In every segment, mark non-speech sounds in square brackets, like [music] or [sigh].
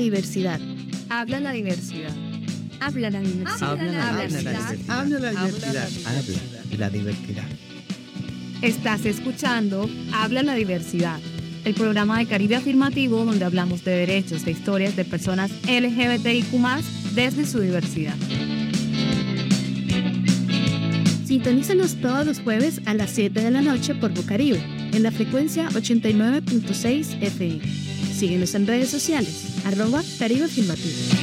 diversidad. Habla la diversidad. Habla la diversidad. Habla la diversidad. Habla la diversidad. Habla la diversidad. Estás escuchando Habla la diversidad, el programa de Caribe Afirmativo donde hablamos de derechos, de historias de personas LGBTIQ desde su diversidad. Sintonízanos todos los jueves a las 7 de la noche por Bocaribe, en la frecuencia 89.6 FM. Síguenos en redes sociales, arroba Caribe Afirmativo. Hola,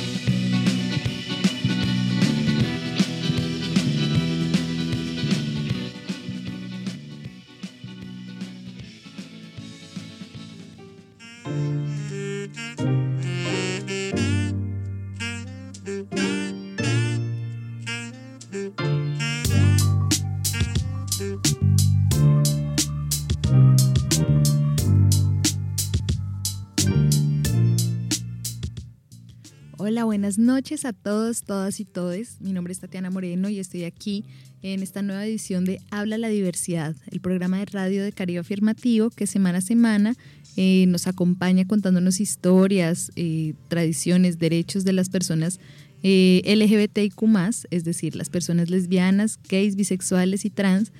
buenas noches a todos, todas y todes. Mi nombre es Tatiana Moreno y estoy aquí en esta nueva edición de Habla la Diversidad, el programa de radio de Caribe Afirmativo que semana a semana eh, nos acompaña contándonos historias, eh, tradiciones, derechos de las personas eh, LGBTIQ, es decir, las personas lesbianas, gays, bisexuales y trans,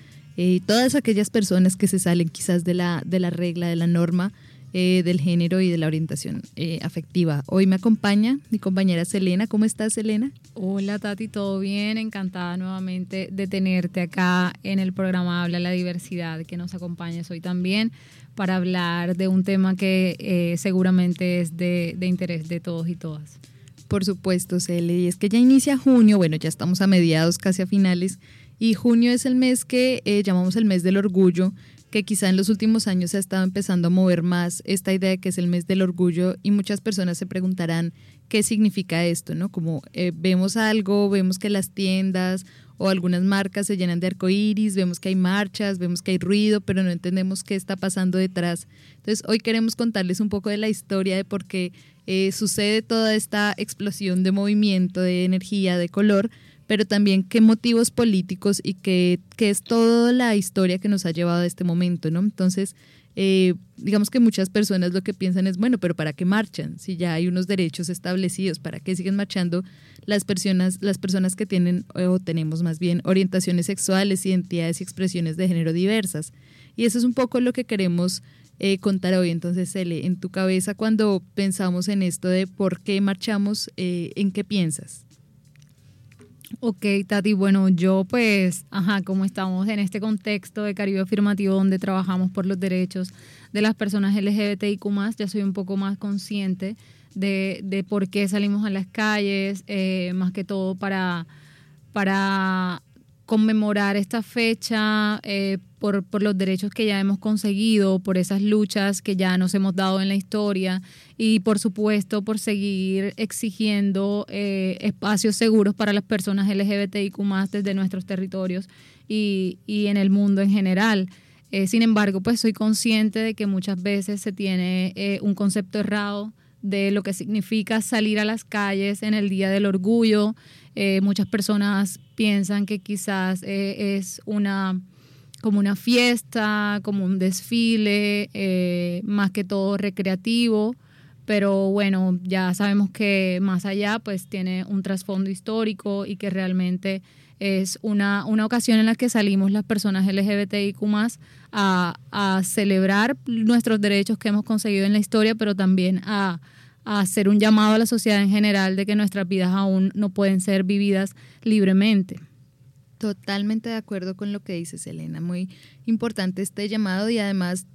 todas aquellas personas que se salen quizás de la, de la regla, de la norma eh, del género y de la orientación eh, afectiva. Hoy me acompaña mi compañera Selena. ¿Cómo estás, Selena? Hola, Tati, ¿todo bien? Encantada nuevamente de tenerte acá en el programa Habla la Diversidad, que nos acompañes hoy también para hablar de un tema que eh, seguramente es de, de interés de todos y todas. Por supuesto, Cele, y es que ya inicia junio, bueno, ya estamos a mediados, casi a finales, y junio es el mes que llamamos el mes del orgullo, que quizá en los últimos años se ha estado empezando a mover más esta idea de que es el mes del orgullo y muchas personas se preguntarán qué significa esto, ¿no? Como eh, vemos algo, vemos que las tiendas o algunas marcas se llenan de arcoíris, vemos que hay marchas, vemos que hay ruido, pero no entendemos qué está pasando detrás. Entonces, hoy queremos contarles un poco de la historia de por qué eh, sucede toda esta explosión de movimiento, de energía, de color, pero también qué motivos políticos y qué, es toda la historia que nos ha llevado a este momento, ¿no? Entonces, eh, digamos que muchas personas lo que piensan es, bueno, pero ¿para qué marchan? Si ya hay unos derechos establecidos, ¿para qué siguen marchando las personas, las personas que tienen o tenemos más bien orientaciones sexuales, identidades y expresiones de género diversas? Y eso es un poco lo que queremos eh, contar hoy. Entonces, Ele, en tu cabeza cuando pensamos en esto de por qué marchamos, eh, ¿en qué piensas? Ok, Tati, bueno, yo pues, ajá, como estamos en este contexto de Caribe Afirmativo donde trabajamos por los derechos de las personas LGBTIQ, ya soy un poco más consciente de, de por qué salimos a las calles, eh, más que todo para, para conmemorar esta fecha eh, por, los derechos que ya hemos conseguido, por esas luchas que ya nos hemos dado en la historia y por supuesto por seguir exigiendo eh, espacios seguros para las personas LGBTIQ desde nuestros territorios y, en el mundo en general. Eh, sin embargo, pues soy consciente de que muchas veces se tiene un concepto errado de lo que significa salir a las calles en el Día del Orgullo. Eh, muchas personas piensan que quizás eh, es una como una fiesta, como un desfile, eh, más que todo recreativo, pero bueno, ya sabemos que más allá pues tiene un trasfondo histórico y que realmente es una, una ocasión en la que salimos las personas LGBTIQ a, a celebrar nuestros derechos que hemos conseguido en la historia, pero también a, a hacer un llamado a la sociedad en general de que nuestras vidas aún no pueden ser vividas libremente. Totalmente de acuerdo con lo que dices, Elena. Muy importante este llamado y además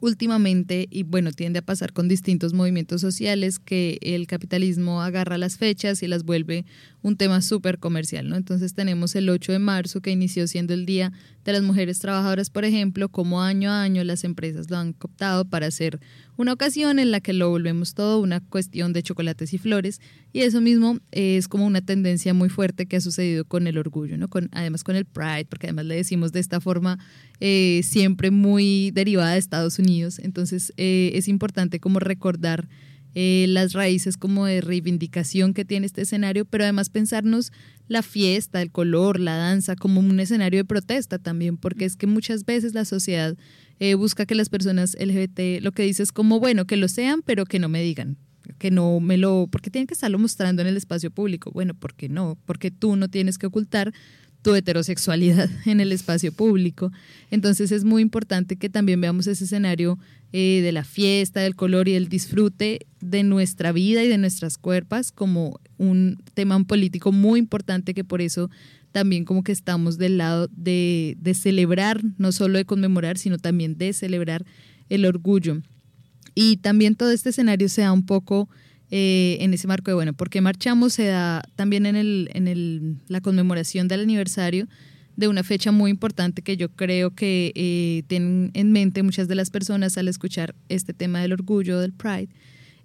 últimamente, y bueno, tiende a pasar con distintos movimientos sociales, que el capitalismo agarra las fechas y las vuelve un tema súper comercial, ¿no? Entonces tenemos el 8 de marzo, que inició siendo el Día de las Mujeres Trabajadoras, por ejemplo, como año a año las empresas lo han cooptado para hacer una ocasión en la que lo volvemos todo una cuestión de chocolates y flores, y eso mismo es como una tendencia muy fuerte que ha sucedido con el orgullo, ¿no? Con, además con el Pride, porque además le decimos de esta forma eh, siempre muy derivada de Estados Unidos, entonces eh, es importante como recordar eh, las raíces como de reivindicación que tiene este escenario, pero además pensarnos la fiesta, el color, la danza como un escenario de protesta también, porque es que muchas veces la sociedad eh, busca que las personas LGBT lo que dice es como, bueno, que lo sean, pero que no me digan, que no me lo, porque tienen que estarlo mostrando en el espacio público. Bueno, ¿por qué no? Porque tú no tienes que ocultar tu heterosexualidad [laughs] en el espacio público. Entonces es muy importante que también veamos ese escenario eh, de la fiesta, del color y del disfrute de nuestra vida y de nuestras cuerpos como un tema político muy importante que por eso también como que estamos del lado de, de celebrar, no solo de conmemorar, sino también de celebrar el orgullo. Y también todo este escenario se da un poco eh, en ese marco de, bueno, porque marchamos se da también en, el, en el, la conmemoración del aniversario de una fecha muy importante que yo creo que eh, tienen en mente muchas de las personas al escuchar este tema del orgullo, del Pride,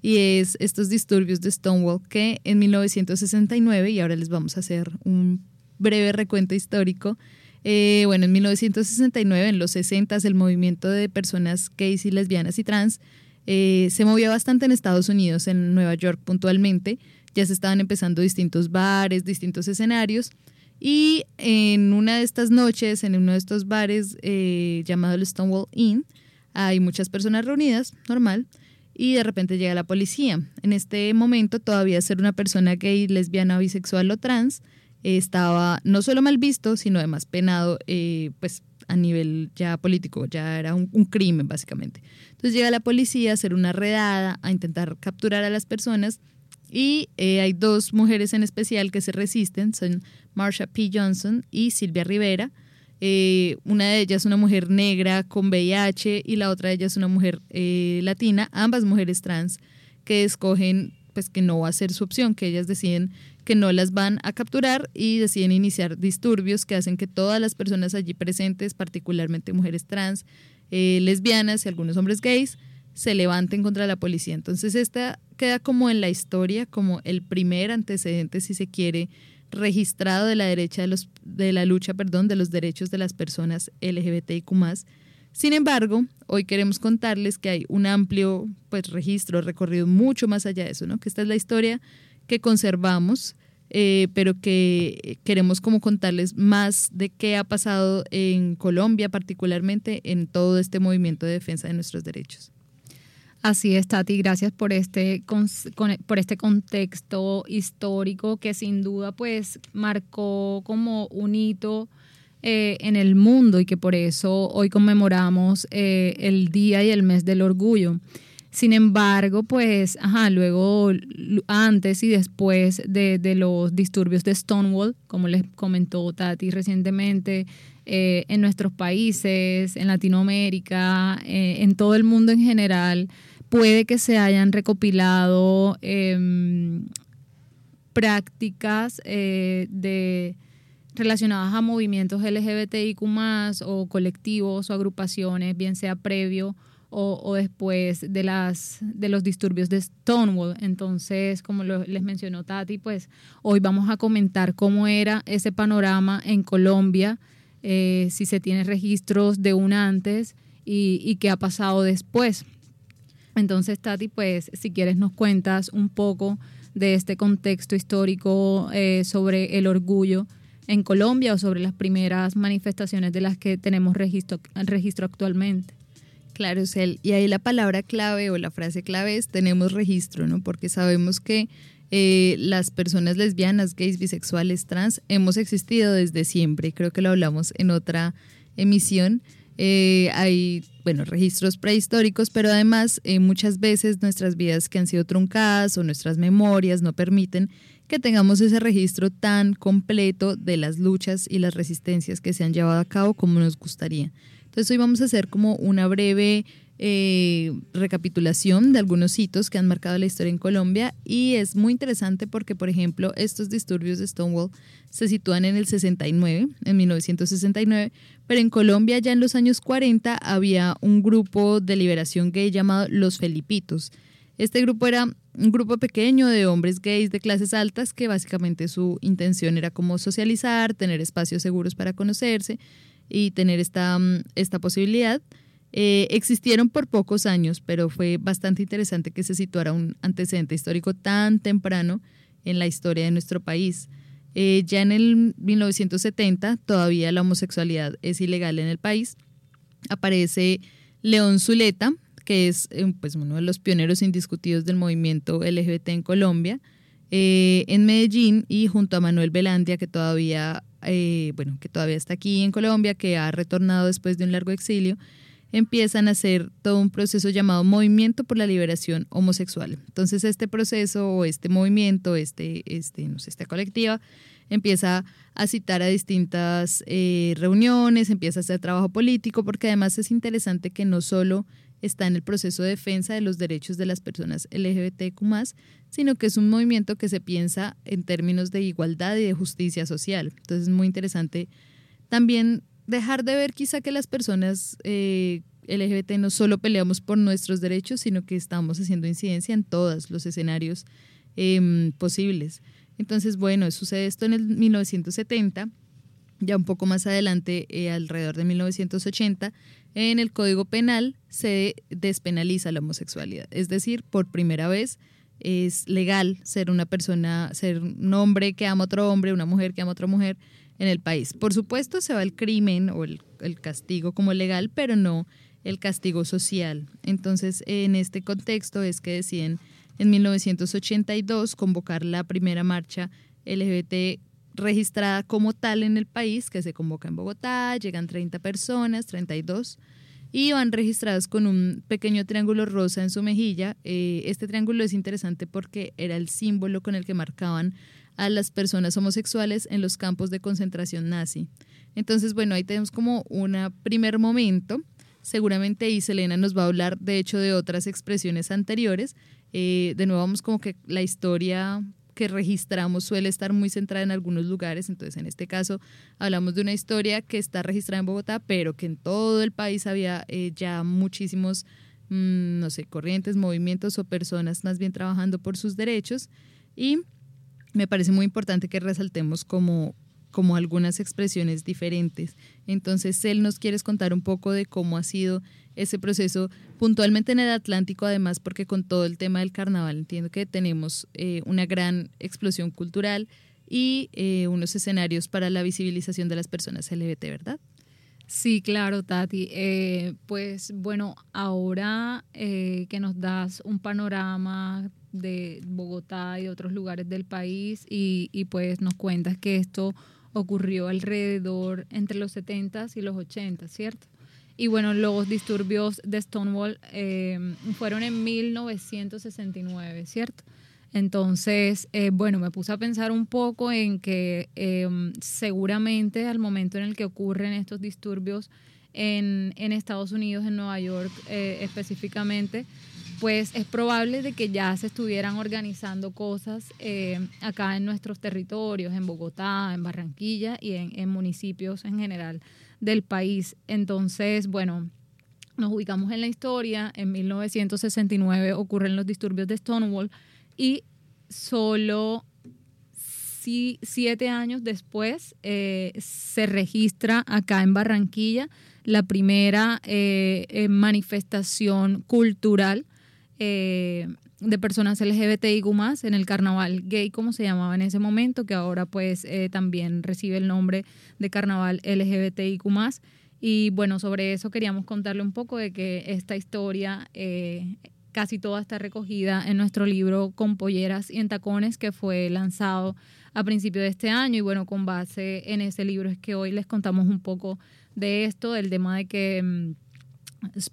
y es estos disturbios de Stonewall que en 1969, y ahora les vamos a hacer un breve recuento histórico, eh, bueno, en 1969, en los 60, el movimiento de personas gays y lesbianas y trans eh, se movía bastante en Estados Unidos, en Nueva York puntualmente. Ya se estaban empezando distintos bares, distintos escenarios. Y en una de estas noches, en uno de estos bares eh, llamado el Stonewall Inn, hay muchas personas reunidas, normal, y de repente llega la policía. En este momento todavía ser una persona gay, lesbiana, bisexual o trans estaba no solo mal visto, sino además penado, eh, pues a nivel ya político, ya era un, crimen básicamente. Entonces llega la policía a hacer una redada, a intentar capturar a las personas y eh, hay dos mujeres en especial que se resisten, son Marsha P. Johnson y Silvia Rivera. Eh, una de ellas es una mujer negra con VIH y la otra de ellas es una mujer latina, ambas mujeres trans que escogen pues que no va a ser su opción, que ellas deciden que no las van a capturar y deciden iniciar disturbios que hacen que todas las personas allí presentes, particularmente mujeres trans, eh, lesbianas y algunos hombres gays, se levanten contra la policía. Entonces esta queda como en la historia, como el primer antecedente, si se quiere, registrado de la derecha de, los, de la lucha, perdón, de los derechos de las personas LGBTIQ+. Sin embargo, hoy queremos contarles que hay un amplio pues, registro, recorrido mucho más allá de eso, ¿no? Que esta es la historia que conservamos, eh, pero que queremos como contarles más de qué ha pasado en Colombia, particularmente en todo este movimiento de defensa de nuestros derechos. Así es, Tati, gracias por este, por este contexto histórico que sin duda pues marcó como un hito eh, en el mundo y que por eso hoy conmemoramos eh, el Día y el Mes del Orgullo. Sin embargo, pues, ajá, luego, antes y después de, los disturbios de Stonewall, como les comentó Tati recientemente, eh, en nuestros países, en Latinoamérica, eh, en todo el mundo en general, puede que se hayan recopilado em, prácticas eh, de relacionadas a movimientos LGBTIQ o colectivos o agrupaciones, bien sea previo o, después de, las, de los disturbios de Stonewall. Entonces, como les mencionó Tati, pues hoy vamos a comentar cómo era ese panorama en Colombia, eh, si se tiene registros de un antes y, qué ha pasado después. Entonces, Tati, pues si quieres nos cuentas un poco de este contexto histórico eh, sobre el orgullo en Colombia o sobre las primeras manifestaciones de las que tenemos registro, registro actualmente. Claro, Cel. Y ahí la palabra clave o la frase clave es tenemos registro, ¿no? Porque sabemos que eh, las personas lesbianas, gays, bisexuales, trans, hemos existido desde siempre. Creo que lo hablamos en otra emisión. Eh, hay, bueno, registros prehistóricos, pero además eh, muchas veces nuestras vidas que han sido truncadas o nuestras memorias no permiten que tengamos ese registro tan completo de las luchas y las resistencias que se han llevado a cabo como nos gustaría. Entonces hoy vamos a hacer como una breve eh, recapitulación de algunos hitos que han marcado la historia en Colombia y es muy interesante porque, por ejemplo, estos disturbios de Stonewall se sitúan en el 69, en 1969, pero en Colombia ya en los años 40 había un grupo de liberación gay llamado Los Felipitos. Este grupo era un grupo pequeño de hombres gays de clases altas que básicamente su intención era como socializar, tener espacios seguros para conocerse y tener esta, mm, esta posibilidad. Eh, existieron por pocos años, pero fue bastante interesante que se situara un antecedente histórico tan temprano en la historia de nuestro país. Eh, ya en el 1970 todavía la homosexualidad es ilegal en el país. Aparece León Zuleta, que es eh, pues, uno de los pioneros indiscutidos del movimiento LGBT en Colombia, eh, en Medellín y junto a Manuel Velandia, que todavía, eh, bueno, que todavía está aquí en Colombia, que ha retornado después de un largo exilio, empiezan a hacer todo un proceso llamado Movimiento por la Liberación Homosexual. Entonces este proceso o este movimiento, este, este, no sé, esta colectiva, empieza a citar a distintas eh, reuniones, empieza a hacer trabajo político, porque además es interesante que no solo está en el proceso de defensa de los derechos de las personas LGBTQ, sino que es un movimiento que se piensa en términos de igualdad y de justicia social. Entonces es muy interesante también dejar de ver quizá que las personas eh, LGBT no solo peleamos por nuestros derechos, sino que estamos haciendo incidencia en todos los escenarios em, posibles. Entonces, bueno, sucede esto en el 1970, ya un poco más adelante, eh, alrededor de 1980, en el Código Penal se despenaliza la homosexualidad. Es decir, por primera vez es legal ser una persona, ser un hombre que ama a otro hombre, una mujer que ama a otra mujer en el país. Por supuesto, se va el crimen o el, castigo como legal, pero no el castigo social. Entonces, en este contexto es que deciden en 1982 convocar la primera marcha LGBT registrada como tal en el país, que se convoca en Bogotá, llegan 30 personas, 32, y van registradas con un pequeño triángulo rosa en su mejilla. Eh, este triángulo es interesante porque era el símbolo con el que marcaban a las personas homosexuales en los campos de concentración nazi. Entonces, bueno, ahí tenemos como un primer momento. Seguramente ahí Selena nos va a hablar, de hecho, de otras expresiones anteriores. Eh, de nuevo, vamos como que la historia que registramos suele estar muy centrada en algunos lugares, entonces en este caso hablamos de una historia que está registrada en Bogotá, pero que en todo el país había eh, ya muchísimos, mm, no sé, corrientes, movimientos o personas más bien trabajando por sus derechos. Y me parece muy importante que resaltemos como, como algunas expresiones diferentes. Entonces, él nos quieres contar un poco de cómo ha sido ese proceso puntualmente en el Atlántico, además porque con todo el tema del carnaval entiendo que tenemos eh, una gran explosión cultural y eh, unos escenarios para la visibilización de las personas LGBT, ¿verdad? Sí, claro, Tati. Eh, pues bueno, ahora que nos das un panorama de Bogotá y otros lugares del país y, y pues nos cuentas que esto ocurrió alrededor entre los 70s y los 80, ¿cierto? Y bueno, los disturbios de Stonewall eh, fueron en 1969, ¿cierto? Entonces, eh, bueno, me puse a pensar un poco en que eh, seguramente al momento en el que ocurren estos disturbios en, en Estados Unidos, en Nueva York específicamente, pues es probable de que ya se estuvieran organizando cosas eh, acá en nuestros territorios, en Bogotá, en Barranquilla y en, municipios en general del país. Entonces, bueno, nos ubicamos en la historia. En 1969 ocurren los disturbios de Stonewall y solo siete años después eh, se registra acá en Barranquilla la primera eh, manifestación cultural eh, de personas LGBTIQ más en el carnaval gay, como se llamaba en ese momento, que ahora pues eh, también recibe el nombre de carnaval LGBTIQ más. Y bueno, sobre eso queríamos contarle un poco de que esta historia eh, casi toda está recogida en nuestro libro Con polleras y en tacones, que fue lanzado a principio de este año. Y bueno, con base en ese libro es que hoy les contamos un poco de esto, del tema de que mm,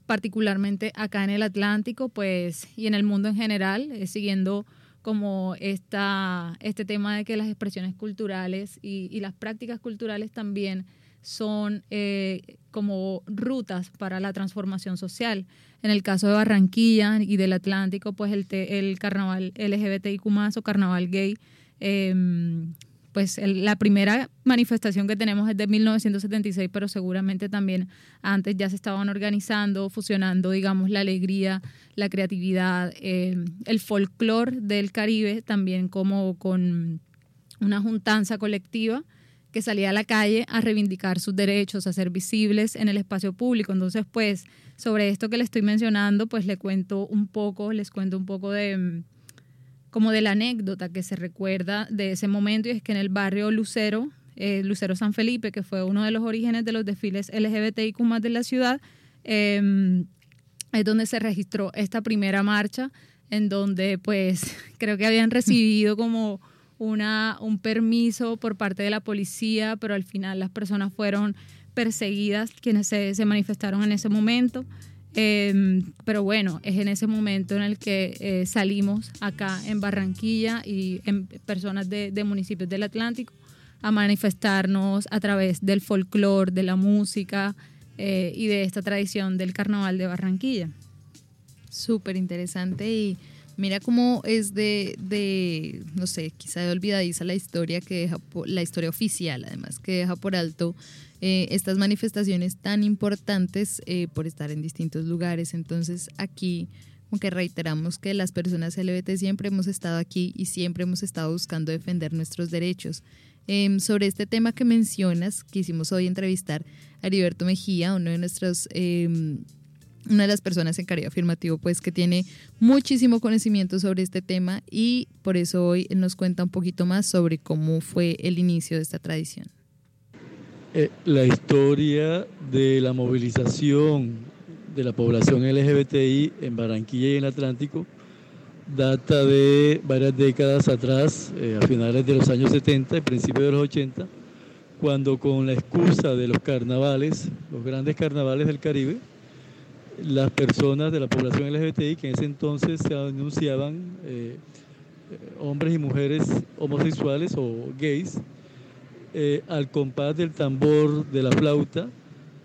particularmente acá en el Atlántico, pues, y en el mundo en general, eh, siguiendo como esta, este tema de que las expresiones culturales y, las prácticas culturales también son eh, como rutas para la transformación social. En el caso de Barranquilla y del Atlántico, pues el, el carnaval LGBTIQ o carnaval gay em, pues la primera manifestación que tenemos es de 1976, pero seguramente también antes ya se estaban organizando, fusionando, digamos, la alegría, la creatividad, eh, el folclore del Caribe, también como con una juntanza colectiva que salía a la calle a reivindicar sus derechos, a ser visibles en el espacio público. Entonces, pues, sobre esto que le estoy mencionando, pues le cuento un poco, les cuento un poco de como de la anécdota que se recuerda de ese momento y es que en el barrio Lucero, eh, Lucero San Felipe, que fue uno de los orígenes de los desfiles LGBTIQ más de la ciudad, em, es donde se registró esta primera marcha, en donde pues [laughs] creo que habían recibido como una, un permiso por parte de la policía, pero al final las personas fueron perseguidas, quienes se, se manifestaron en ese momento. Eh, pero bueno, es en ese momento en el que eh, salimos acá en Barranquilla y en personas de, municipios del Atlántico a manifestarnos a través del folclore, de la música eh, y de esta tradición del carnaval de Barranquilla. Súper interesante y mira cómo es de, de, no sé, quizá de olvidadiza la historia que deja, la historia oficial además, que deja por alto eh, estas manifestaciones tan importantes eh, por estar en distintos lugares. Entonces aquí como que reiteramos que las personas LGBT siempre hemos estado aquí y siempre hemos estado buscando defender nuestros derechos. Em, sobre este tema que mencionas, quisimos hoy entrevistar a Heriberto Mejía, uno de nuestros em, una de las personas en Caribe Afirmativo, pues que tiene muchísimo conocimiento sobre este tema y por eso hoy nos cuenta un poquito más sobre cómo fue el inicio de esta tradición. Eh, la historia de la movilización de la población LGBTI en Barranquilla y en el Atlántico data de varias décadas atrás, eh, a finales de los años 70 y principios de los 80, cuando con la excusa de los carnavales, los grandes carnavales del Caribe, las personas de la población LGBTI que en ese entonces se anunciaban eh, hombres y mujeres homosexuales o gays, eh, al compás del tambor de la flauta,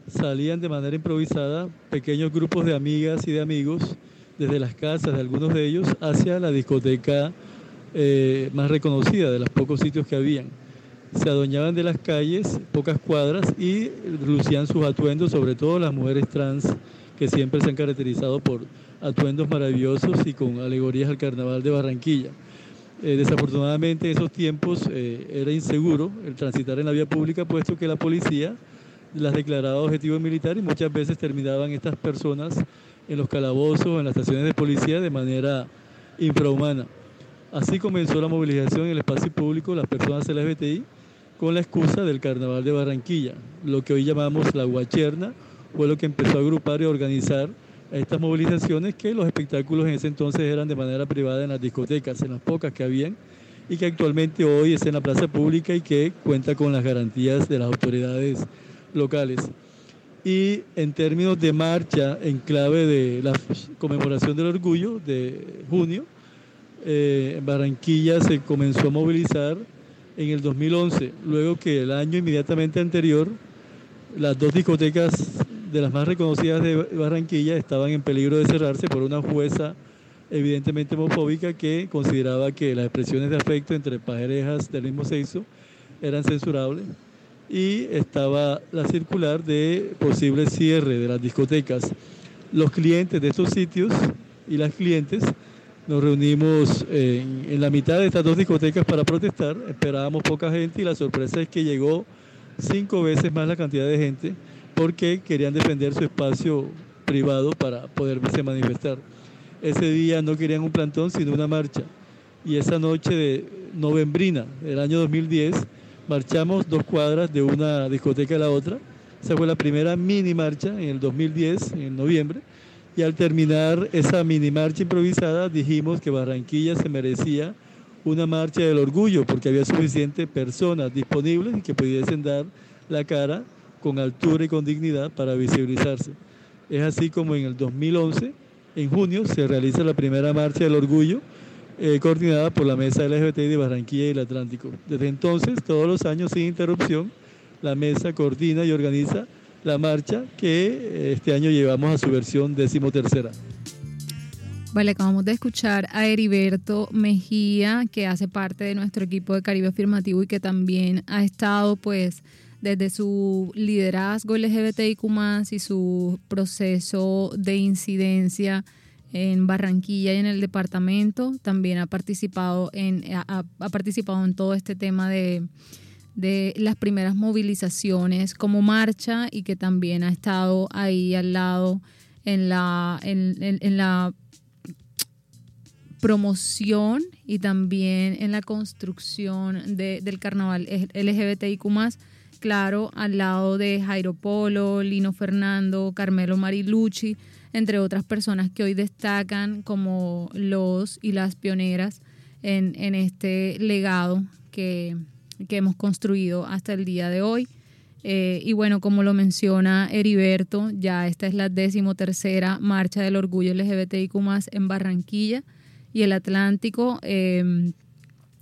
salían de manera improvisada pequeños grupos de amigas y de amigos desde las casas de algunos de ellos hacia la discoteca eh, más reconocida de los pocos sitios que habían. Se adueñaban de las calles, pocas cuadras, y lucían sus atuendos, sobre todo las mujeres trans, que siempre se han caracterizado por atuendos maravillosos y con alegorías al carnaval de Barranquilla. Eh, desafortunadamente en esos tiempos eh, era inseguro el transitar en la vía pública, puesto que la policía las declaraba objetivos militares y muchas veces terminaban estas personas en los calabozos, en las estaciones de policía de manera infrahumana. Así comenzó la movilización en el espacio público de las personas LGBTI con la excusa del Carnaval de Barranquilla, lo que hoy llamamos la Guacherna, fue lo que empezó a agrupar y organizar estas movilizaciones que los espectáculos en ese entonces eran de manera privada en las discotecas, en las pocas que habían, y que actualmente hoy es en la plaza pública y que cuenta con las garantías de las autoridades locales. Y en términos de marcha en clave de la conmemoración del orgullo de junio, eh, Barranquilla se comenzó a movilizar en el 2011, luego que el año inmediatamente anterior las dos discotecas de las más reconocidas de Barranquilla estaban en peligro de cerrarse por una jueza evidentemente homofóbica que consideraba que las expresiones de afecto entre parejas del mismo sexo eran censurables y estaba la circular de posible cierre de las discotecas. Los clientes de estos sitios y las clientes nos reunimos en, en la mitad de estas dos discotecas para protestar, esperábamos poca gente y la sorpresa es que llegó cinco veces más la cantidad de gente porque querían defender su espacio privado para poderse manifestar. Ese día no querían un plantón, sino una marcha. Y esa noche de novembrina del año 2010, marchamos dos cuadras de una discoteca a la otra. Esa fue la primera mini marcha en el 2010, en noviembre. Y al terminar esa mini marcha improvisada, dijimos que Barranquilla se merecía una marcha del orgullo, porque había suficientes personas disponibles y que pudiesen dar la cara con altura y con dignidad para visibilizarse. Es así como en el 2011, en junio, se realiza la primera marcha del orgullo, eh, coordinada por la Mesa LGBTI de Barranquilla y el Atlántico. Desde entonces, todos los años sin interrupción, la mesa coordina y organiza la marcha que eh, este año llevamos a su versión decimotercera. Vale, acabamos de escuchar a Heriberto Mejía, que hace parte de nuestro equipo de Caribe Afirmativo y que también ha estado, pues, desde su liderazgo LGBTIQ y su proceso de incidencia en Barranquilla y en el departamento, también ha participado en, ha, participado en todo este tema de, de las primeras movilizaciones como marcha y que también ha estado ahí al lado en la, en la promoción y también en la construcción de, del carnaval LGBTIQ claro, al lado de Jairo Polo, Lino Fernando, Carmelo Marilucci, entre otras personas que hoy destacan como los y las pioneras en, este legado que, que hemos construido hasta el día de hoy. Eh, y bueno, como lo menciona Heriberto, ya esta es la decimotercera marcha del orgullo LGBTIQ en Barranquilla y el Atlántico, em,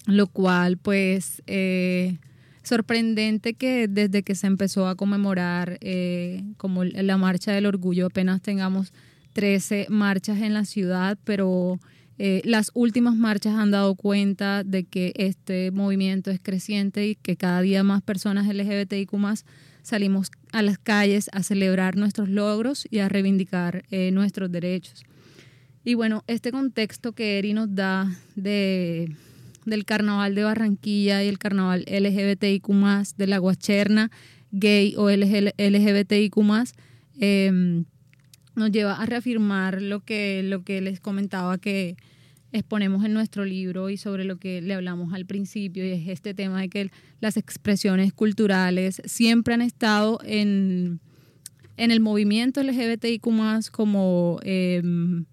lo cual pues eh, sorprendente que desde que se empezó a conmemorar eh, como la marcha del orgullo apenas tengamos 13 marchas en la ciudad, pero eh, las últimas marchas han dado cuenta de que este movimiento es creciente y que cada día más personas LGBTIQ salimos a las calles a celebrar nuestros logros y a reivindicar eh, nuestros derechos. Y bueno, este contexto que Eri nos da de, del carnaval de Barranquilla y el carnaval LGBTIQ, de la guacherna gay o LGBTIQ, eh, nos lleva a reafirmar lo que, lo que les comentaba que exponemos en nuestro libro y sobre lo que le hablamos al principio, y es este tema de que las expresiones culturales siempre han estado en, en el movimiento LGBTIQ como em,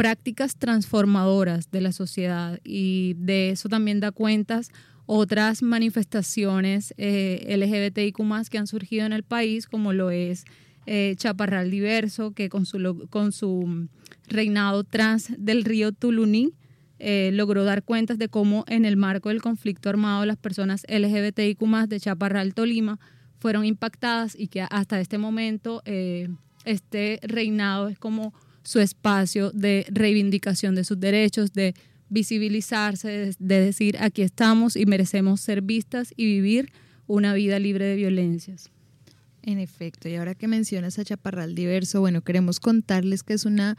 prácticas transformadoras de la sociedad y de eso también da cuentas otras manifestaciones eh, LGBTIQ que han surgido en el país, como lo es eh, Chaparral Diverso, que con su, con su reinado trans del río Tuluní eh, logró dar cuentas de cómo en el marco del conflicto armado las personas LGBTIQ de Chaparral Tolima fueron impactadas y que hasta este momento eh, este reinado es como su espacio de reivindicación de sus derechos, de visibilizarse, de decir aquí estamos y merecemos ser vistas y vivir una vida libre de violencias. En efecto, y ahora que mencionas a Chaparral Diverso, bueno, queremos contarles que es una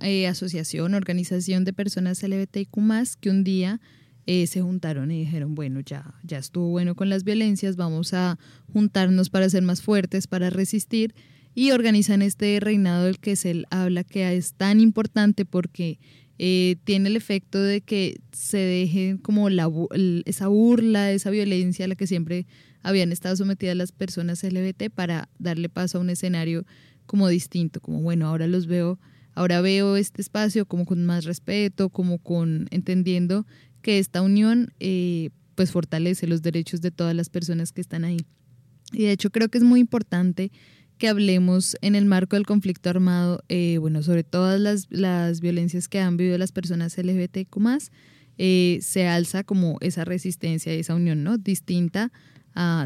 eh, asociación, organización de personas LGBTIQ que un día eh, se juntaron y dijeron, bueno, ya, ya estuvo bueno con las violencias, vamos a juntarnos para ser más fuertes, para resistir, y organizan este reinado del que se habla que es tan importante porque eh, tiene el efecto de que se deje como la, esa burla, esa violencia a la que siempre habían estado sometidas las personas LGBT para darle paso a un escenario como distinto, como bueno, ahora los veo, ahora veo este espacio como con más respeto, como con entendiendo que esta unión eh, pues fortalece los derechos de todas las personas que están ahí. Y de hecho creo que es muy importante que hablemos en el marco del conflicto armado, eh, bueno, sobre todas las, las, violencias que han vivido las personas LGBTQ eh, se alza como esa resistencia y esa unión, ¿no? Distinta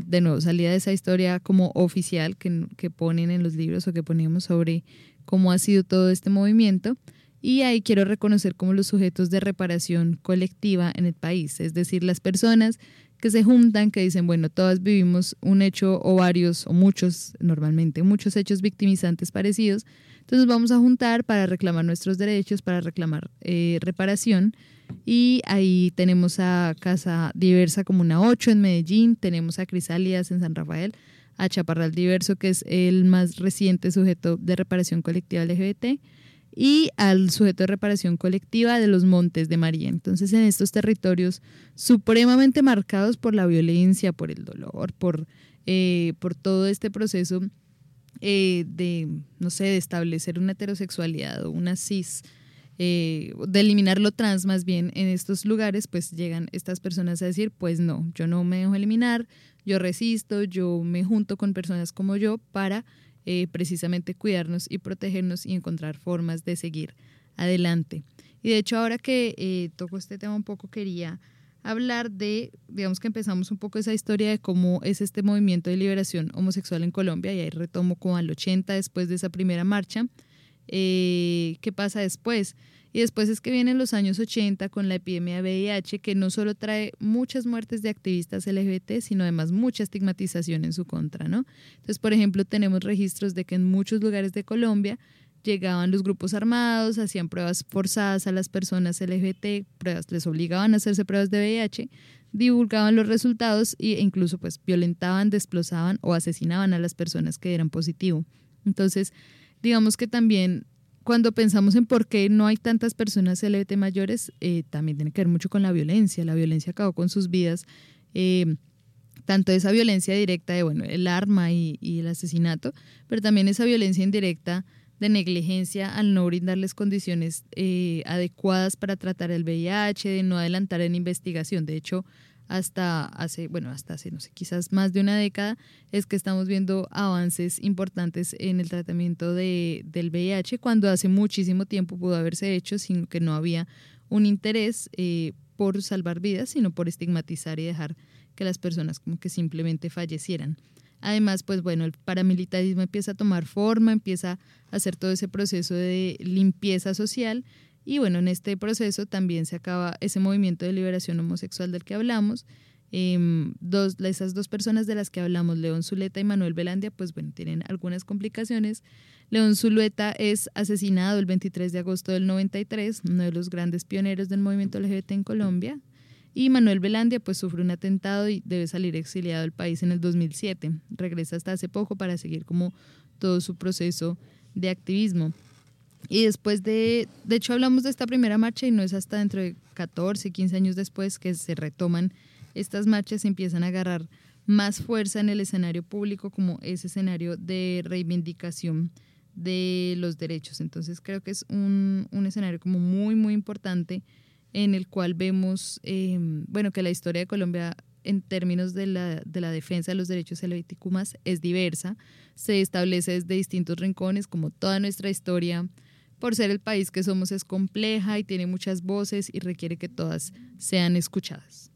de nuevo, salida de esa historia como oficial que, que ponen en los libros o que ponemos sobre cómo ha sido todo este movimiento. Y ahí quiero reconocer como los sujetos de reparación colectiva en el país, es decir, las personas que se juntan, que dicen, bueno, todas vivimos un hecho o varios o muchos, normalmente muchos hechos victimizantes parecidos, entonces vamos a juntar para reclamar nuestros derechos, para reclamar eh, reparación y ahí tenemos a Casa Diversa Comuna 8 en Medellín, tenemos a Crisálidas en San Rafael, a Chaparral Diverso, que es el más reciente sujeto de reparación colectiva LGBT, y al sujeto de reparación colectiva de los Montes de María. Entonces, en estos territorios supremamente marcados por la violencia, por el dolor, por, eh, por todo este proceso eh, de, no sé, de establecer una heterosexualidad o una cis eh, de eliminar lo trans más bien en estos lugares, pues llegan estas personas a decir, pues no, yo no me dejo eliminar, yo resisto, yo me junto con personas como yo para eh, precisamente cuidarnos y protegernos y encontrar formas de seguir adelante. Y de hecho ahora que eh, toco este tema un poco quería hablar de, digamos que empezamos un poco esa historia de cómo es este movimiento de liberación homosexual en Colombia y ahí retomo como al 80 después de esa primera marcha eh, qué pasa después. Y después es que vienen los años 80 con la epidemia de VIH, que no solo trae muchas muertes de activistas LGBT, sino además mucha estigmatización en su contra, ¿no? Entonces, por ejemplo, tenemos registros de que en muchos lugares de Colombia llegaban los grupos armados, hacían pruebas forzadas a las personas LGBT, pruebas, les obligaban a hacerse pruebas de VIH, divulgaban los resultados e incluso pues violentaban, desplazaban o asesinaban a las personas que eran positivo. Entonces, digamos que también cuando pensamos en por qué no hay tantas personas LGBT mayores, eh, también tiene que ver mucho con la violencia. La violencia acabó con sus vidas. Eh, tanto esa violencia directa de, bueno, el arma y, el asesinato, pero también esa violencia indirecta de negligencia al no brindarles condiciones eh, adecuadas para tratar el VIH, de no adelantar en investigación. De hecho, hasta hace, bueno, hasta hace, no sé, quizás más de una década, es que estamos viendo avances importantes en el tratamiento de, del VIH, cuando hace muchísimo tiempo pudo haberse hecho, sino que no había un interés eh, por salvar vidas, sino por estigmatizar y dejar que las personas como que simplemente fallecieran. Además, pues bueno, el paramilitarismo empieza a tomar forma, empieza a hacer todo ese proceso de limpieza social y bueno, en este proceso también se acaba ese movimiento de liberación homosexual del que hablamos. Eh, dos, esas dos personas de las que hablamos, León Zuleta y Manuel Velandia, pues bueno, tienen algunas complicaciones. León Zuleta es asesinado el 23 de agosto del 93, uno de los grandes pioneros del movimiento LGBT en Colombia. Y Manuel Velandia pues sufre un atentado y debe salir exiliado del país en el 2007. Regresa hasta hace poco para seguir como todo su proceso de activismo. Y después de, de hecho hablamos de esta primera marcha y no es hasta dentro de 14, 15 años después que se retoman estas marchas y empiezan a agarrar más fuerza en el escenario público como ese escenario de reivindicación de los derechos. Entonces creo que es un, un escenario como muy, muy importante en el cual vemos, eh, bueno, que la historia de Colombia en términos de la, de la defensa de los derechos LGBTQ es diversa, se establece desde distintos rincones, como toda nuestra historia por ser el país que somos es compleja y tiene muchas voces y requiere que todas sean escuchadas.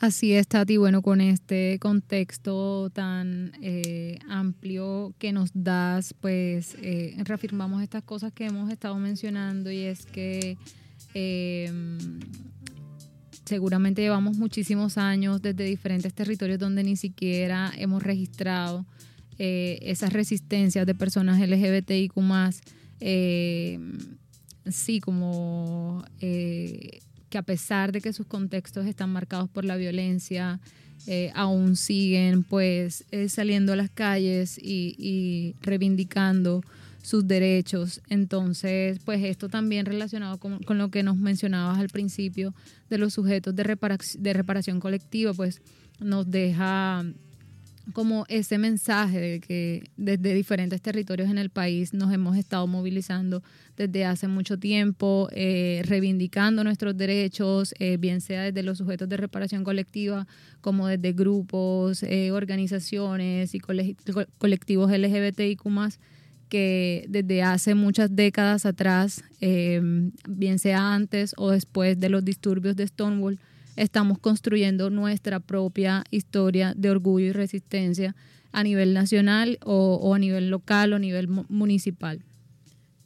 Así es, Tati. Bueno, con este contexto tan eh, amplio que nos das, pues eh, reafirmamos estas cosas que hemos estado mencionando y es que eh, seguramente llevamos muchísimos años desde diferentes territorios donde ni siquiera hemos registrado esas resistencias de personas LGBTIQ eh, sí, como eh, que a pesar de que sus contextos están marcados por la violencia, eh, aún siguen pues eh, saliendo a las calles y, reivindicando sus derechos. Entonces, pues esto también relacionado con, con, lo que nos mencionabas al principio de los sujetos de, reparación, de reparación colectiva, pues nos deja como ese mensaje de que desde diferentes territorios en el país nos hemos estado movilizando desde hace mucho tiempo, eh, reivindicando nuestros derechos, eh, bien sea desde los sujetos de reparación colectiva como desde grupos, eh, organizaciones y colectivos LGBTIQ que desde hace muchas décadas atrás, bien sea antes o después de los disturbios de Stonewall, estamos construyendo nuestra propia historia de orgullo y resistencia a nivel nacional o, a nivel local o a nivel municipal.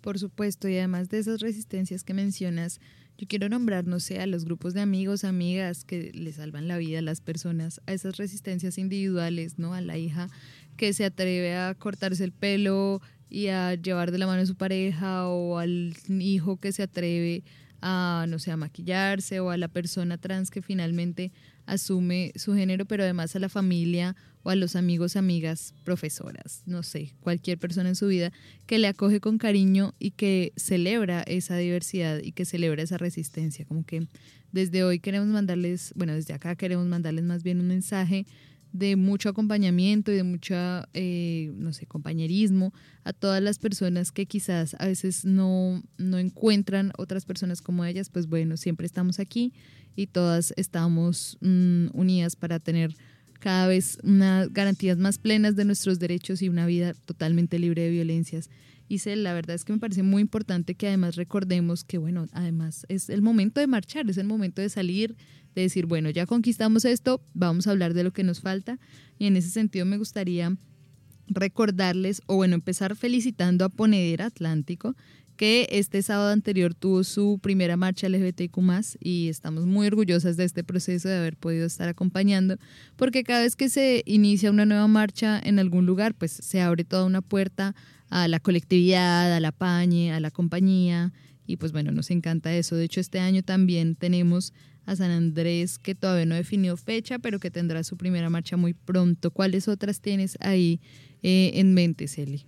Por supuesto, y además de esas resistencias que mencionas, yo quiero nombrar, no sé, a los grupos de amigos, amigas que le salvan la vida a las personas, a esas resistencias individuales, ¿no? A la hija que se atreve a cortarse el pelo y a llevar de la mano a su pareja o al hijo que se atreve a, no sé, a maquillarse o a la persona trans que finalmente asume su género, pero además a la familia o a los amigos, amigas, profesoras, no sé, cualquier persona en su vida que le acoge con cariño y que celebra esa diversidad y que celebra esa resistencia. Como que desde hoy queremos mandarles, bueno, desde acá queremos mandarles más bien un mensaje de mucho acompañamiento y de mucho, eh, no sé, compañerismo a todas las personas que quizás a veces no, no encuentran otras personas como ellas, pues bueno, siempre estamos aquí y todas estamos mm, unidas para tener cada vez unas garantías más plenas de nuestros derechos y una vida totalmente libre de violencias. Y la verdad es que me parece muy importante que además recordemos que, bueno, además es el momento de marchar, es el momento de salir, de decir, bueno, ya conquistamos esto, vamos a hablar de lo que nos falta. Y en ese sentido me gustaría recordarles, o bueno, empezar felicitando a Ponedera Atlántico, que este sábado anterior tuvo su primera marcha LGBTQ y estamos muy orgullosas de este proceso de haber podido estar acompañando, porque cada vez que se inicia una nueva marcha en algún lugar, pues se abre toda una puerta a la colectividad, a la pañe, a la compañía, y pues bueno, nos encanta eso. De hecho, este año también tenemos a San Andrés, que todavía no definió fecha, pero que tendrá su primera marcha muy pronto. ¿Cuáles otras tienes ahí eh, en mente, Celi?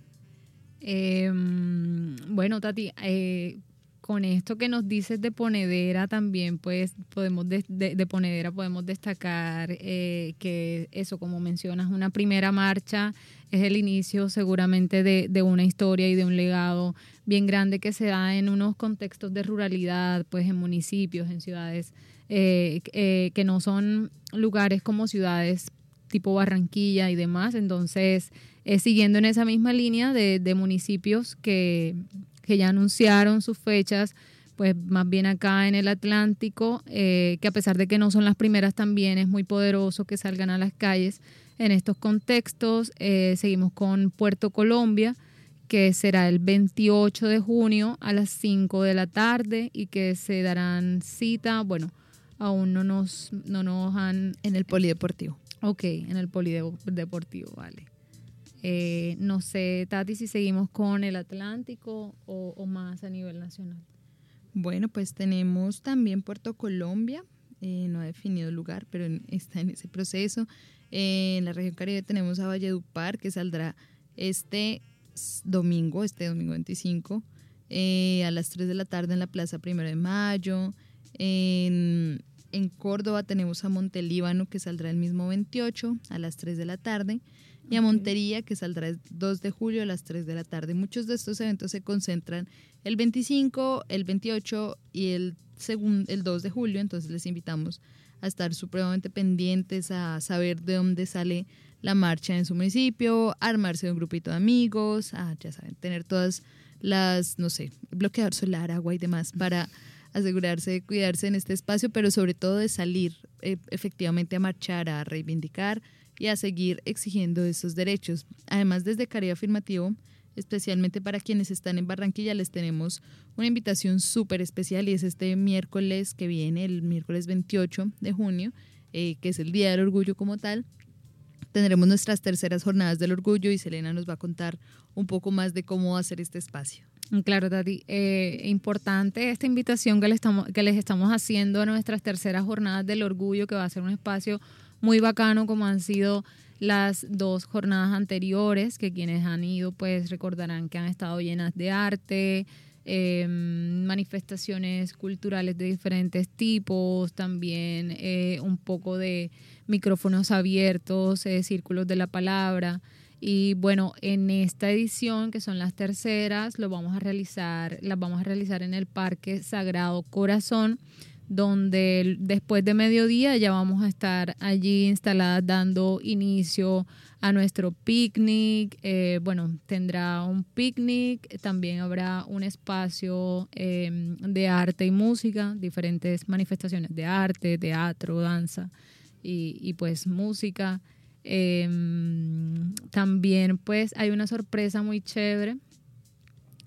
Em, bueno, Tati, eh, con esto que nos dices de Ponedera también, pues podemos de, de, Ponedera podemos destacar eh, que eso, como mencionas, una primera marcha es el inicio seguramente de, de, una historia y de un legado bien grande que se da en unos contextos de ruralidad, pues en municipios, en ciudades eh, eh, que no son lugares como ciudades tipo Barranquilla y demás. Entonces, siguiendo en esa misma línea de municipios que que ya anunciaron sus fechas, pues más bien acá en el Atlántico, eh, que a pesar de que no son las primeras también es muy poderoso que salgan a las calles en estos contextos. Eh, seguimos con Puerto Colombia, que será el 28 de junio a las 5 de la tarde y que se darán cita, bueno, aún no nos, no nos han... En el polideportivo. Ok, en el polideportivo, vale. Eh, no sé, Tati, si seguimos con el Atlántico o, más a nivel nacional. Bueno, pues tenemos también Puerto Colombia, eh, no ha definido lugar, pero está en ese proceso. Eh, en la región Caribe tenemos a Valledupar, que saldrá este domingo, este domingo 25, a las 3 de la tarde en la Plaza Primero de Mayo. En, Córdoba tenemos a Montelíbano, que saldrá el mismo 28 a las 3 de la tarde y a Montería, que saldrá el 2 de julio a las 3 de la tarde. Muchos de estos eventos se concentran el 25, el 28 y el, el 2 de julio, entonces les invitamos a estar supremamente pendientes, a saber de dónde sale la marcha en su municipio, armarse de un grupito de amigos, a, ya saben, tener todas las, no sé, bloqueador solar, agua y demás para asegurarse de cuidarse en este espacio, pero sobre todo de salir eh, efectivamente a marchar, a reivindicar y a seguir exigiendo esos derechos. Además, desde Caribe Afirmativo, especialmente para quienes están en Barranquilla, les tenemos una invitación súper especial y es este miércoles que viene, el miércoles 28 de junio, eh, que es el Día del Orgullo como tal. Tendremos nuestras terceras jornadas del orgullo y Selena nos va a contar un poco más de cómo hacer este espacio. Claro, Tati. Eh, importante esta invitación que, les estamos haciendo a nuestras terceras jornadas del orgullo, que va a ser un espacio muy bacano como han sido las dos jornadas anteriores, que quienes han ido pues recordarán que han estado llenas de arte, em, manifestaciones culturales de diferentes tipos, también eh, un poco de micrófonos abiertos, eh, círculos de la palabra. Y bueno, en esta edición, que son las terceras, lo vamos a realizar, las vamos a realizar en el Parque Sagrado Corazón donde después de mediodía ya vamos a estar allí instaladas dando inicio a nuestro picnic. Eh, bueno, tendrá un picnic, también habrá un espacio em, de arte y música, diferentes manifestaciones de arte, teatro, danza y, pues música. Em, también pues hay una sorpresa muy chévere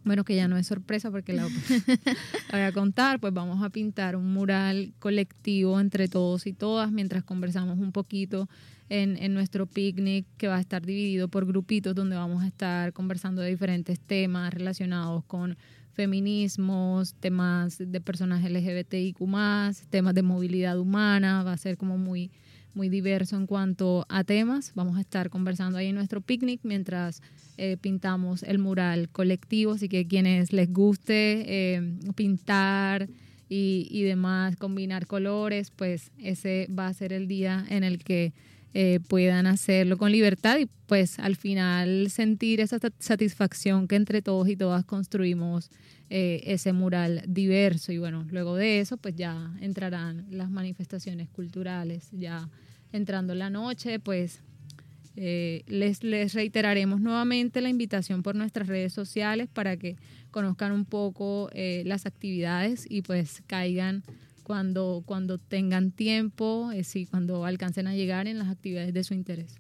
bueno, que ya no es sorpresa porque la, [laughs] voy a contar, pues vamos a pintar un mural colectivo entre todos y todas mientras conversamos un poquito en, en nuestro picnic que va a estar dividido por grupitos donde vamos a estar conversando de diferentes temas relacionados con feminismos, temas de personas LGBTIQ, temas de movilidad humana, va a ser como muy, muy diverso en cuanto a temas. Vamos a estar conversando ahí en nuestro picnic mientras eh, pintamos el mural colectivo, así que quienes les guste eh, pintar y, y, demás, combinar colores, pues ese va a ser el día en el que eh, puedan hacerlo con libertad y pues al final sentir esa satisfacción que entre todos y todas construimos ese mural diverso y bueno, luego de eso pues ya entrarán las manifestaciones culturales, ya entrando la noche, pues eh, les, reiteraremos nuevamente la invitación por nuestras redes sociales para que conozcan un poco eh, las actividades y pues caigan cuando, cuando tengan tiempo, eh, sí, cuando alcancen a llegar en las actividades de su interés.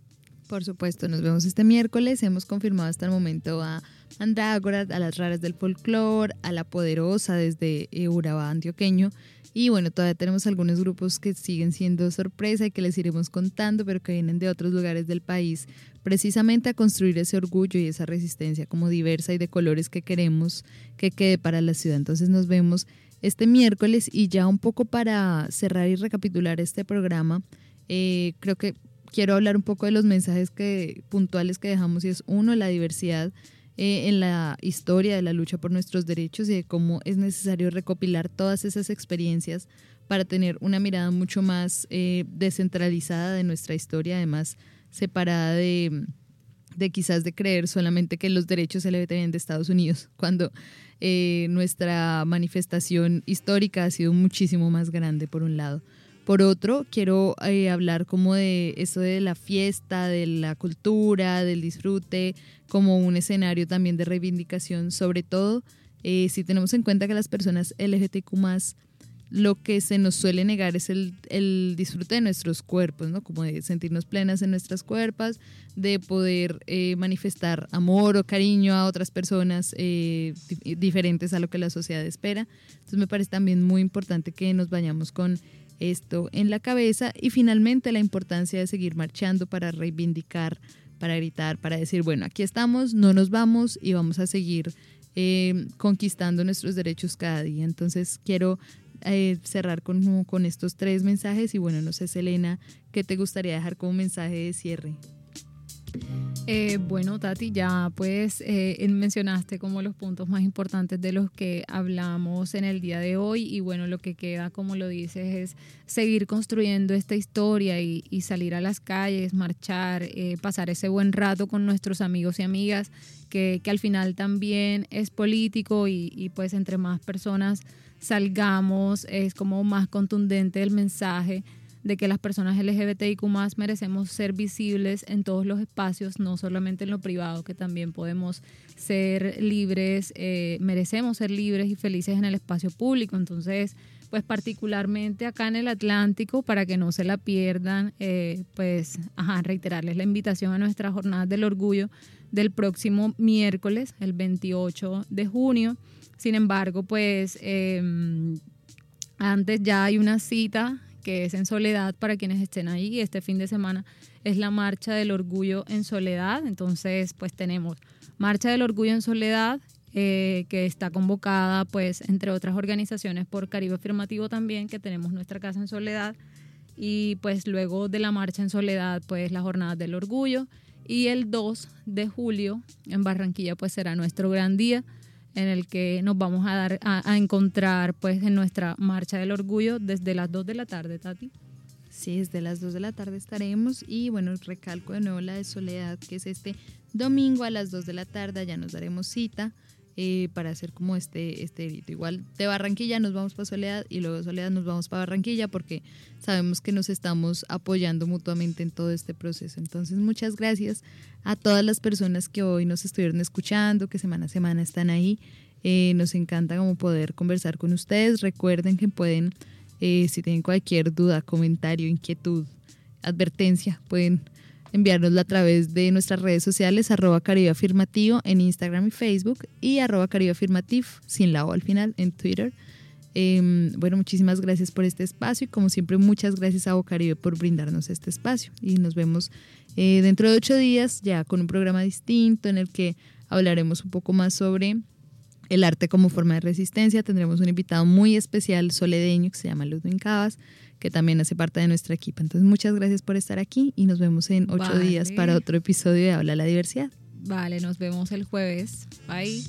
Por supuesto, nos vemos este miércoles. Hemos confirmado hasta el momento a Andrágora, a las raras del folclore, a la poderosa desde Urabá antioqueño y bueno, todavía tenemos algunos grupos que siguen siendo sorpresa y que les iremos contando, pero que vienen de otros lugares del país, precisamente a construir ese orgullo y esa resistencia como diversa y de colores que queremos que quede para la ciudad. Entonces nos vemos este miércoles y ya un poco para cerrar y recapitular este programa, eh, creo que quiero hablar un poco de los mensajes puntuales que dejamos y es uno, la diversidad eh, en la historia de la lucha por nuestros derechos y de cómo es necesario recopilar todas esas experiencias para tener una mirada mucho más eh, descentralizada de nuestra historia, además separada de, de, quizás de creer solamente que los derechos LGBT vienen de Estados Unidos, [laughs] cuando eh, nuestra manifestación histórica ha sido muchísimo más grande por un lado. Por otro, quiero eh, hablar como de eso de la fiesta, de la cultura, del disfrute, como un escenario también de reivindicación, sobre todo eh, si tenemos en cuenta que las personas LGTQ lo que se nos suele negar es el, el, disfrute de nuestros cuerpos, ¿no? Como de sentirnos plenas en nuestras cuerpos, de poder eh, manifestar amor o cariño a otras personas diferentes a lo que la sociedad espera. Entonces me parece también muy importante que nos vayamos con esto en la cabeza y finalmente la importancia de seguir marchando para reivindicar, para gritar, para decir, bueno, aquí estamos, no nos vamos y vamos a seguir eh, conquistando nuestros derechos cada día. Entonces quiero eh, cerrar con, con estos tres mensajes y bueno, no sé, Selena, ¿qué te gustaría dejar como mensaje de cierre? Eh, bueno, Tati, ya pues eh, mencionaste como los puntos más importantes de los que hablamos en el día de hoy y bueno, lo que queda, como lo dices, es seguir construyendo esta historia y, salir a las calles, marchar, eh, pasar ese buen rato con nuestros amigos y amigas, que, que al final también es político y, y pues entre más personas salgamos es como más contundente el mensaje de que las personas LGBTIQ merecemos ser visibles en todos los espacios, no solamente en lo privado, que también podemos ser libres, eh, merecemos ser libres y felices en el espacio público. Entonces, pues particularmente acá en el Atlántico, para que no se la pierdan, eh, pues ajá, reiterarles la invitación a nuestra jornada del orgullo del próximo miércoles, el 28 de junio. Sin embargo, pues em, antes ya hay una cita que es en Soledad para quienes estén ahí. Este fin de semana es la Marcha del Orgullo en Soledad. Entonces, pues tenemos Marcha del Orgullo en Soledad, eh, que está convocada, pues, entre otras organizaciones por Caribe Afirmativo también, que tenemos nuestra casa en Soledad. Y pues luego de la Marcha en Soledad, pues la Jornada del Orgullo. Y el 2 de julio en Barranquilla, pues será nuestro gran día en el que nos vamos a dar a, encontrar pues en nuestra marcha del orgullo desde las 2 de la tarde, Tati. Sí, desde las 2 de la tarde estaremos. Y bueno, recalco de nuevo la de Soledad, que es este domingo a las 2 de la tarde, ya nos daremos cita eh, para hacer como este, este grito. Igual de Barranquilla nos vamos para Soledad y luego de Soledad nos vamos para Barranquilla porque sabemos que nos estamos apoyando mutuamente en todo este proceso. Entonces, muchas gracias a todas las personas que hoy nos estuvieron escuchando, que semana a semana están ahí. Eh, nos encanta como poder conversar con ustedes. Recuerden que pueden, eh, si tienen cualquier duda, comentario, inquietud, advertencia, pueden enviárnosla a través de nuestras redes sociales, arroba Caribe Afirmativo en Instagram y Facebook y arroba Caribe Afirmativo, sin la O al final, en Twitter. Em, bueno, muchísimas gracias por este espacio y como siempre muchas gracias a Bocaribe por brindarnos este espacio y nos vemos eh, dentro de ocho días ya con un programa distinto en el que hablaremos un poco más sobre el arte como forma de resistencia. Tendremos un invitado muy especial soledeño que se llama Ludwig Cabas que también hace parte de nuestro equipo. Entonces, muchas gracias por estar aquí y nos vemos en ocho días para otro episodio de Habla la Diversidad. Vale, nos vemos el jueves. Bye.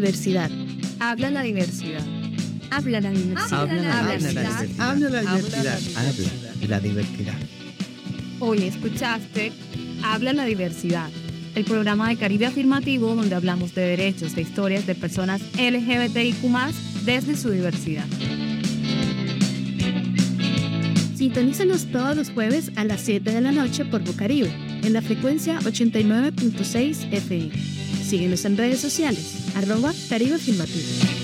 Diversidad. Habla la diversidad. Habla la diversidad. Habla la diversidad. Habla la diversidad. Habla la diversidad. Hoy escuchaste Habla la diversidad, el programa de Caribe Afirmativo donde hablamos de derechos, de historias de personas LGBTIQ desde su diversidad. Sintonízanos todos los jueves a las 7 de la noche por Bocaribe, en la frecuencia 89.6 FM. Síguenos en redes sociales, arroba Caribe Afirmativo.